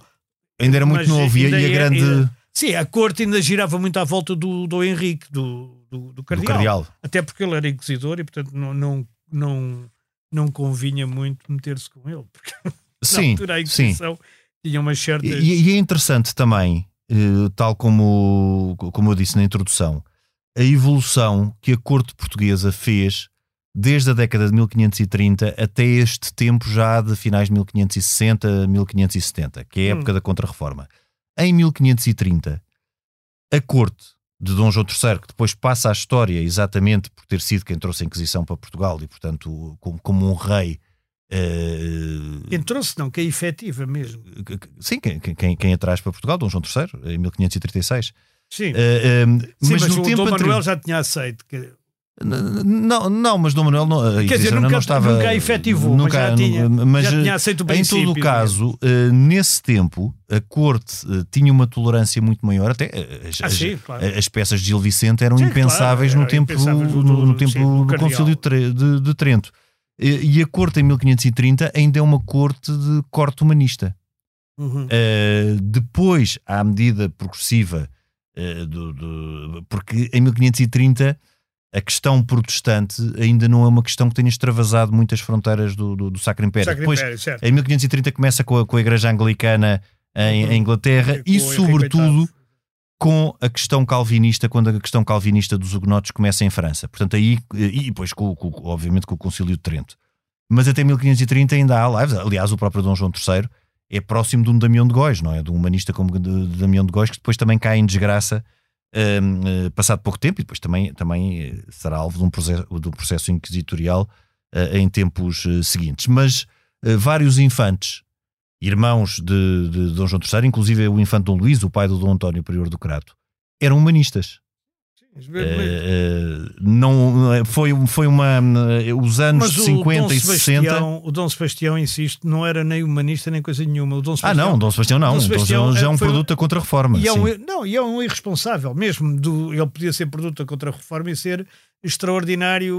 ainda era muito novo e, a é, grande. Ainda, Sim, a corte ainda girava muito à volta do, do Henrique, do, do, do, cardeal. do cardeal. Até porque ele era inquisidor e, portanto, não, não, não, não convinha muito meter-se com ele. Porque *laughs* sim, na altura a Inquisição tinha umas certas. E, e, é interessante também, eh, tal como, como eu disse na introdução, a evolução que a corte portuguesa fez desde a década de 1530 até este tempo já de finais de 1560, 1570, que é a época hum. da Contra-Reforma. Em 1530, a corte de Dom João III, que depois passa à história exatamente por ter sido quem trouxe a Inquisição para Portugal e, portanto, como, como um rei. Uh... Quem trouxe, não, que é efetiva mesmo. Sim, quem, quem, quem atrás para Portugal, Dom João III, em 1536. Sim, uh, uh, Sim mas, mas, no o tempo Dom Manuel já tinha aceito. Que não, não, mas Dom Manuel não, Quer dizer, nunca, não estava, nunca efetivou, nunca, mas já tinha, mas, já tinha aceito o princípio. Em todo o caso, uh, nesse tempo, a corte uh, tinha uma tolerância muito maior, até uh, as, ah, sim, claro. as, peças de Gil Vicente eram sim, impensáveis claro, no, tempo, impensáveis no, no, no, tempo sim, do Concílio de, de, de Trento. E, e, a corte em 1530 ainda é uma corte de corte humanista. Uhum. depois, à medida progressiva, do, do, porque em 1530 a questão protestante ainda não é uma questão que tenha extravasado muitas fronteiras do, do, do Sacro Império. Sacro Depois, Império, certo. em 1530 começa com a, com a Igreja Anglicana em, uhum. em Inglaterra e, sobretudo, com a questão calvinista, quando a questão calvinista dos hugonotes começa em França. Portanto, aí, e depois, com, com, obviamente, com o Concílio de Trento. Mas até 1530 ainda há lives. Aliás, o próprio Dom João III é próximo de um Damião de Góis, não é? De um humanista como de, de Damião de Góis, que depois também cai em desgraça um, uh, passado pouco tempo e depois também, também eh, será alvo de um processo, de um processo inquisitorial uh, em tempos uh, seguintes. Mas vários infantes, irmãos de, de Dom João III, inclusive o infante Dom Luís, o pai do Dom António Prior do Crato, eram humanistas. Uh, não foi, foi uma os anos Mas 50 e 60 o Dom Sebastião insisto não era nem humanista nem coisa nenhuma. O Dom Sebastião, ah não Dom Sebastião não. Dom Sebastião Dom já é um produto da contra-reforma e é um, não e é um irresponsável mesmo do, ele podia ser produto da contra-reforma e ser extraordinário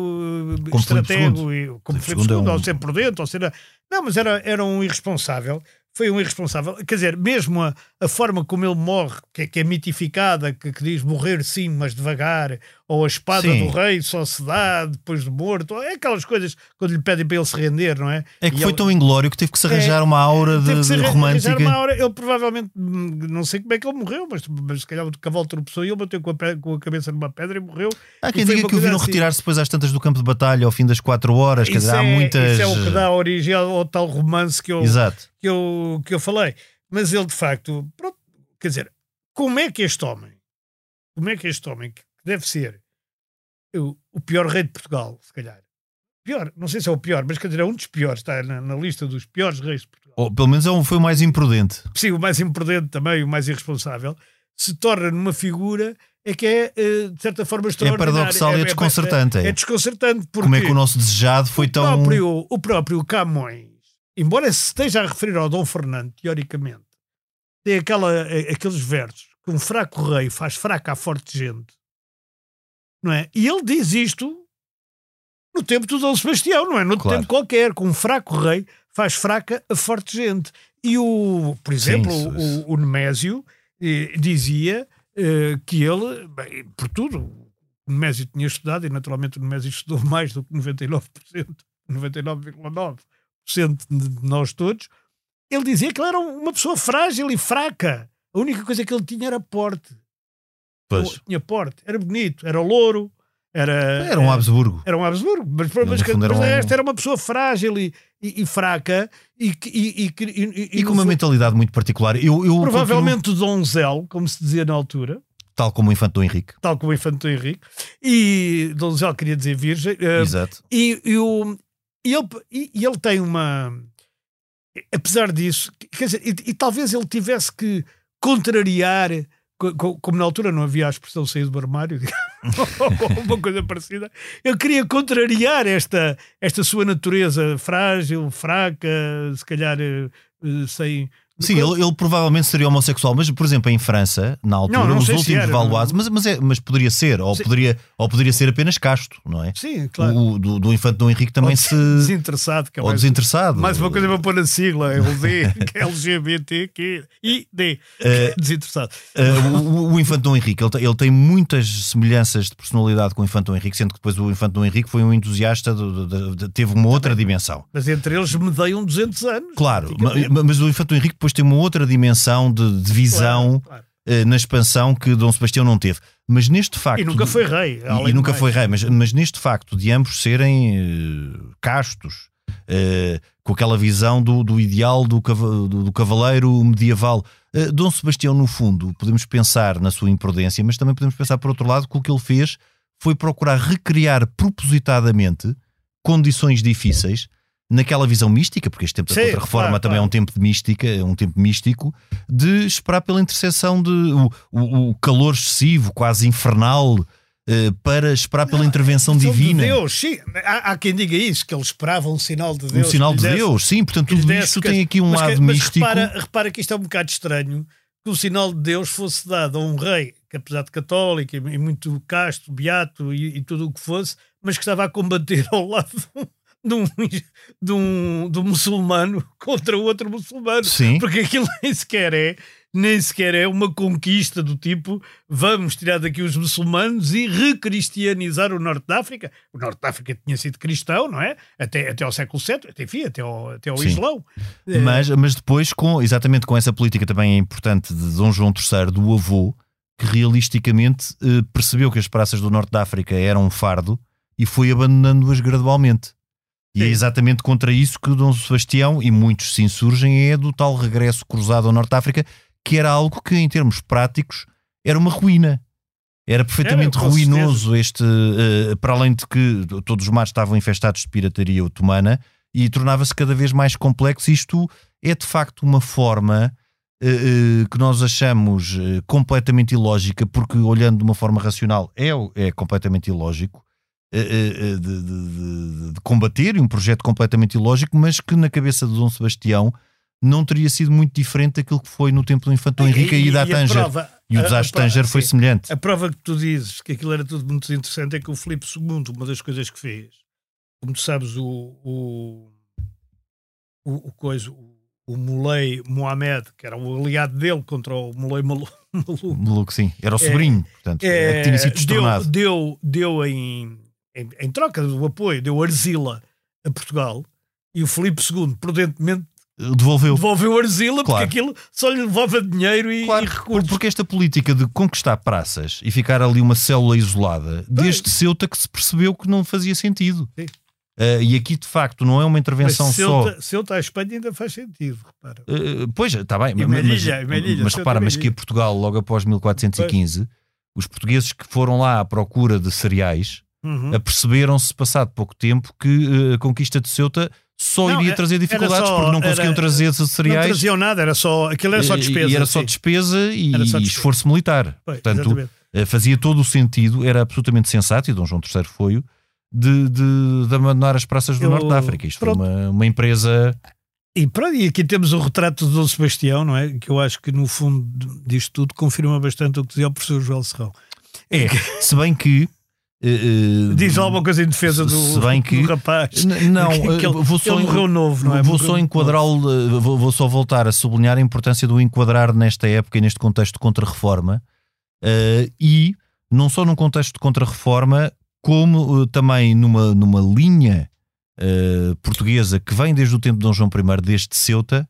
como estratego e, como Filipe II, é um... ou ser prudente ou ser não mas era, era um irresponsável foi um irresponsável. Quer dizer, mesmo a, a forma como ele morre, que é, que é mitificada, que, que, diz morrer sim, mas devagar, ou a espada sim. do rei só se dá depois de morto, é aquelas coisas quando lhe pedem para ele se render, não é? É que e foi ele... tão inglório que teve que se arranjar é, uma aura de, de romântica. Uma aura, ele provavelmente, hum, não sei como é que ele morreu, mas, mas se calhar o cavalo tropeçou e ele bateu com a, com a cabeça numa pedra e morreu. Há quem diga que o viram assim. retirar-se depois às tantas do campo de batalha ao fim das quatro horas, quer dizer, é, há muitas. Isso é o que dá origem ao, ao tal romance que eu. Exato que eu, que eu falei. Mas ele, de facto, pronto, quer dizer, como é que este homem, como é que este homem, que deve ser o, o pior rei de Portugal, se calhar, pior, não sei se é o pior, mas quer dizer, é um dos piores, está na, na lista dos piores reis de Portugal. Ou pelo menos é um, foi o mais imprudente. Sim, o mais imprudente também, o mais irresponsável, se torna numa figura é que é, eh, de certa forma, extraordinária. É paradoxal é, e é, desconcertante. É, é, é desconcertante. Porque Como é que o nosso desejado foi o tão. Próprio, o próprio Camões embora se esteja a referir ao Dom Fernando, teoricamente, tem aquela, aqueles versos que um fraco rei faz fraca a forte gente, não é? E ele diz isto no tempo do Dom Sebastião, não é? No claro. tempo qualquer, com um fraco rei faz fraca a forte gente. E o, por exemplo, Sim, o, o Nemésio eh, dizia eh, que ele, bem, por tudo, o Nemésio tinha estudado e naturalmente o Nemésio estudou *laughs* mais do que 99%, 99,9% de nós todos, ele dizia que ele era uma pessoa frágil e fraca. A única coisa que ele tinha era porte. Pois. Tinha porte, era bonito, era louro, era, era um Habsburgo. Era um Habsburgo, mas, mas, mas, mas um... esta era uma pessoa frágil e, e, e fraca e, e, e, com uma mentalidade muito particular. Eu, eu provavelmente continuo... donzel, como se dizia na altura. Tal como o infante Dom Henrique. Tal como o infante Dom Henrique. E donzel queria dizer virgem. Eh, Exato. E, e, o, e ele, e, ele tem uma. Apesar disso, quer dizer, e, e talvez ele tivesse que contrariar, como na altura não havia a expressão sair do armário, *laughs* ou uma coisa parecida, ele queria contrariar esta, esta sua natureza frágil, fraca, se calhar eh, sem Sim, ele, ele, provavelmente seria homossexual, mas por exemplo em França, na altura, não, não os últimos era, valuados, mas, mas, é, mas poderia ser, ou poderia, ou poderia ser apenas casto, não é? Sim, claro. O, do, do infante Dom Henrique também ou se. Desinteressado, que é ou mais, desinteressado. Mais uma coisa para pôr na sigla, é que é LGBT, que I, D. Uh, desinteressado. Uh, o, o, infante Dom Henrique, ele, ele tem muitas semelhanças de personalidade com o infante Dom Henrique, sendo que depois o infante Dom Henrique foi um entusiasta, teve uma outra dimensão. Mas entre eles medeiam 200 anos. Claro, mas, mas o infante Dom Henrique depois tem uma outra dimensão de, de visão claro, claro. Uh, na expansão que Dom Sebastião não teve. Mas neste facto. E nunca foi rei. E, e nunca foi rei, mas, mas neste facto de ambos serem uh, castos, uh, com aquela visão do, do ideal do, do, do cavaleiro medieval. Dom Sebastião, no fundo, podemos pensar na sua imprudência, mas também podemos pensar, por outro lado, que o que ele fez foi procurar recriar propositadamente condições difíceis naquela visão mística, porque este tempo da Contra-Reforma claro, também claro. é um tempo de mística, é um tempo místico, de esperar pela interseção de o, o, o calor excessivo, quase infernal. Uh, para esperar pela não, intervenção divina. De Deus, sim. Há, há, quem diga isso, que ele esperava um sinal de Deus. Um sinal de desse, Deus, sim. Portanto, tudo isto tem aqui um mas, lado mas místico. Repara, repara que isto é um bocado estranho que o sinal de Deus fosse dado a um rei que, apesar de católico e muito casto, beato e, e tudo o que fosse, mas que estava a combater ao lado de um, *laughs* de um, de um muçulmano *laughs* contra outro muçulmano. Sim. Porque aquilo nem sequer é nem sequer é uma conquista do tipo vamos tirar daqui os muçulmanos e recristianizar o Norte da África. O Norte da África tinha sido cristão, não é? Até, até ao século VII, até, enfim, até ao, até ao Islão. Mas, mas depois, com, exatamente com essa política também importante de Dom João III, do avô, que realisticamente eh, percebeu que as praças do norte da África eram um fardo e foi abandonando-as gradualmente. E é exatamente contra isso que Dom Sebastião e muitos se insurgem é do tal regresso cruzado ao Norte de África, que era algo que, em termos práticos, era uma ruína. Era perfeitamente Era, ruinoso este, eh, para além de que todos os mares estavam infestados de pirataria otomana e tornava-se cada vez mais complexo. Isto é de facto uma forma eh, eh, que nós achamos completamente ilógica, porque olhando de uma forma racional é, é completamente ilógico. Eh, eh, De, de- de- de combater e um projeto completamente ilógico, mas que na cabeça de Dom Sebastião não teria sido muito diferente daquilo que foi no tempo do Infante Dom Henrique e, da a Tanger. prova- E o desastre de Tanger foi sim. semelhante. A prova que tu dizes que aquilo era tudo muito interessante é que o Filipe II, uma das coisas que fez, como tu sabes, o, o, o, o coisa, o, o Mohamed, que era o aliado dele contra o Muley Malu- *laughs* Maluco, Maluco, sim. Era o sobrinho, portanto, é, que tinha sido deu, destornado. deu, deu em, em, em troca do apoio, deu Arzila a Portugal e o Filipe II, prudentemente, Devolveu. devolveu Arzila Claro. porque aquilo só lhe levava dinheiro e, Claro, e recursos. porque esta política de conquistar praças e ficar ali uma célula isolada, desde Ceuta que se percebeu que não fazia sentido. Sim. Eh, e aqui, de facto, não é uma Mas intervenção só. Ceuta, Ceuta à Espanha ainda faz sentido, repara. Eh, pois, está bem, mas, mas- Melilla, mas Ceuta repara, mas que a Portugal, logo após 1415, os portugueses que foram lá à procura de cereais Uhum. aperceberam-se, passado pouco tempo, que eh, a conquista de Ceuta só Não, iria era- trazer dificuldades só- porque não conseguiam era- trazer esses Não cereais. traziam nada, era só, aquilo era só E- despesa. E era só despesa e, Era só e despesa. esforço militar. Pois, Portanto, exatamente. eh, fazia todo o sentido, era absolutamente sensato, e Dom João III foi de, de, de abandonar as praças do Eu- Norte da África. Isto pronto. foi uma, uma empresa. E, pronto, e aqui temos o retrato de Dom Sebastião, não é? Que eu acho que no fundo disto tudo confirma bastante o que dizia o professor Joel Serrão. É, se bem que. Eh, eh, Diz alguma coisa em defesa do, se bem que- do rapaz. Não, *laughs* Que eh, ele- vou só, ele morreu novo, não é? Vou só enquadrá-lo, eh, vou, vou só voltar a sublinhar a importância do enquadrar nesta época e neste contexto de contra-reforma eh, e não só num contexto de contra-reforma, como eh, também numa, numa linha eh, portuguesa que vem desde o tempo de Dom João I, desde Ceuta,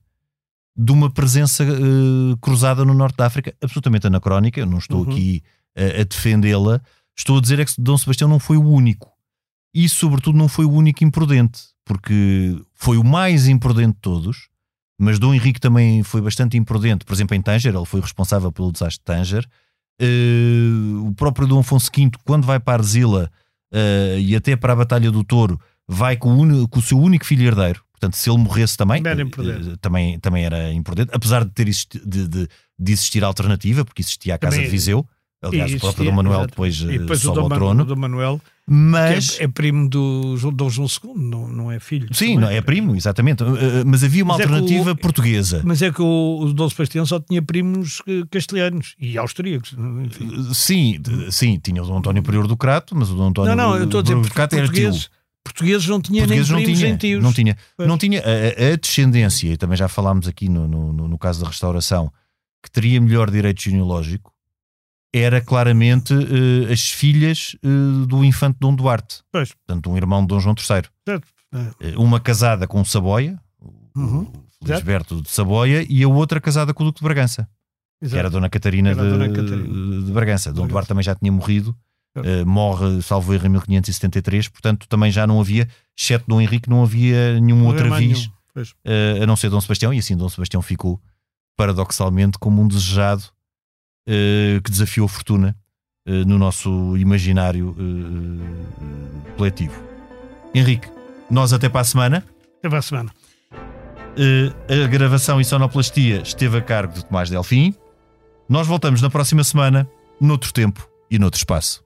de uma presença eh, cruzada no norte da África, absolutamente anacrónica. Eu não estou Uhum. aqui eh, a defendê-la, estou a dizer é que Dom Sebastião não foi o único e, sobretudo, não foi o único imprudente, porque foi o mais imprudente de todos. Mas Dom Henrique também foi bastante imprudente, por exemplo, em Tanger, ele foi responsável pelo desastre de Tanger. Eh, o próprio Dom Afonso V, quando vai para Arzila eh, e até para a Batalha do Touro, vai com o, com o seu único filho herdeiro. Portanto, se ele morresse também, Era imprudente. eh, também, também era imprudente, apesar de ter existi- de, de- de existir alternativa, porque existia a Casa Também- de Viseu. Aliás, E o próprio existia, Dom Manuel exato. depois, E eh, depois o sobe ao trono. Dom Manuel, Mas. é, é primo do Dom João II, não, não é filho. Sim, também. não, é primo, exatamente. Uh, uh, Mas havia uma Mas é alternativa o- portuguesa. Mas é que o, o Dom Sebastião só tinha primos eh, castelhanos e austríacos. enfim. Sim, sim, tinha o Dom António Prior do Crato, mas o Dom António Não, não, eu estou a dizer do Crato era tio. portugueses, não tinha Portugueses nem não primos tinha, nem tios. não tinha, Pois. não tinha a, a- descendência, e também já falámos aqui no, no- no caso da restauração, que teria melhor direito genealógico, era claramente eh, as filhas eh, do infante Dom Duarte, Pois. portanto, um irmão de Dom João III. Certo. Eh, Uma casada com Saboia, Uhum. o Lisberto de Saboia, e a outra casada com o Duque de Bragança. que Exato. era a Dona Catarina, Era de, Dona Catarina. de Bragança. Dom. Duarte também já tinha morrido, morre, salvo erro, em 1573, portanto também já não havia, exceto Dom Henrique, não havia nenhum Não outro aviso, a não ser Dom Sebastião, e assim Dom Sebastião ficou, paradoxalmente, como um desejado que desafiou a fortuna eh, no nosso imaginário eh, coletivo. Henrique, nós até para a semana. Até para a semana. Eh, a gravação e sonoplastia esteve a cargo de Tomás Delfim. Nós voltamos na próxima semana, noutro tempo e noutro espaço.